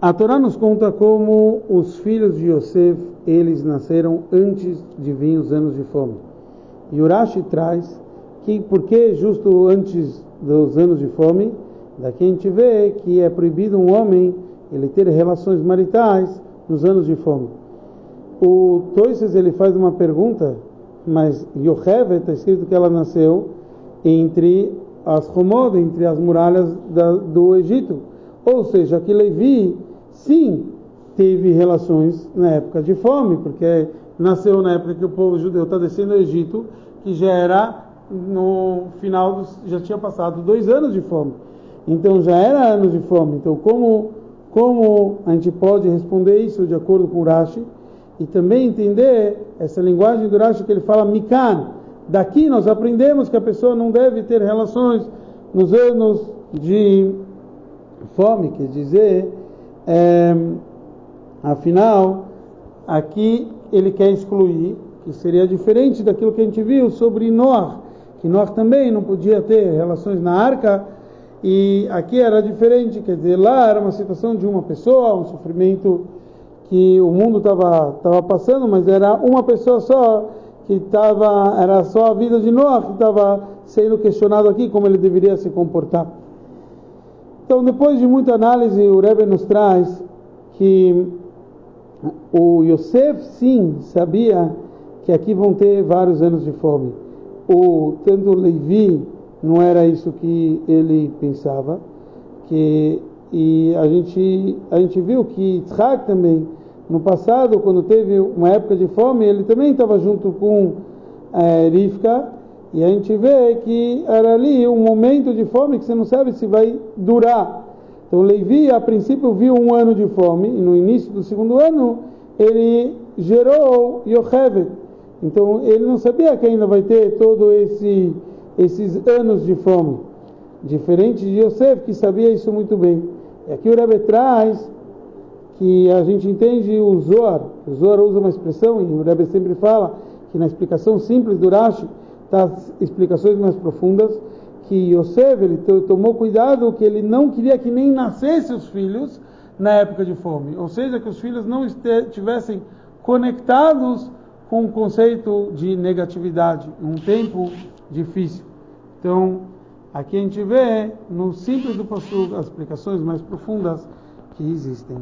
a Torá nos conta como os filhos de Yosef, eles nasceram antes de vir os anos de fome. E Urashi traz que porque justo antes dos anos de fome, daqui a gente vê que é proibido um homem ele ter relações maritais nos anos de fome. O Toises ele faz uma pergunta, mas Yocheve está escrito que ela nasceu entre as Romod, entre as muralhas da, do Egito. Ou seja, que Levi, sim, teve relações na época de fome, porque nasceu na época que o povo judeu está descendo ao Egito, que já era no final, dos, já tinha passado dois anos de fome. Então já era anos de fome. Então, como, como a gente pode responder isso de acordo com o Rashi? E também entender essa linguagem do Rashi que ele fala Mikan. Daqui nós aprendemos que a pessoa não deve ter relações nos anos de fome, quer dizer, é, afinal, aqui ele quer excluir, que seria diferente daquilo que a gente viu sobre Noah, que Noah também não podia ter relações na arca, e aqui era diferente, quer dizer, lá era uma situação de uma pessoa, um sofrimento que o mundo estava tava passando, mas era uma pessoa só que estava, era só a vida de Noah que estava sendo questionado aqui como ele deveria se comportar. Então, depois de muita análise, o Rebbe nos traz que o Yosef, sim, sabia que aqui vão ter vários anos de fome. O tanto Levi não era isso que ele pensava, que e a gente a gente viu que Yitzhak também no passado, quando teve uma época de fome, ele também estava junto com é, Rivka, e a gente vê que era ali um momento de fome que você não sabe se vai durar. Então Levi, a princípio, viu um ano de fome, e no início do segundo ano, ele gerou Yochevet. Então ele não sabia que ainda vai ter todo esse esses anos de fome. Diferente de Yosef, que sabia isso muito bem. E aqui o Rebbe traz que a gente entende o Zohar. O Zohar usa uma expressão, e o Rebbe sempre fala, que na explicação simples do Rashi, está as explicações mais profundas, que Yosef, ele tomou cuidado que ele não queria que nem nascessem os filhos na época de fome. Ou seja, que os filhos não estivessem conectados com o conceito de negatividade, um tempo difícil. Então, aqui a gente vê no simples do Passu as explicações mais profundas que existem.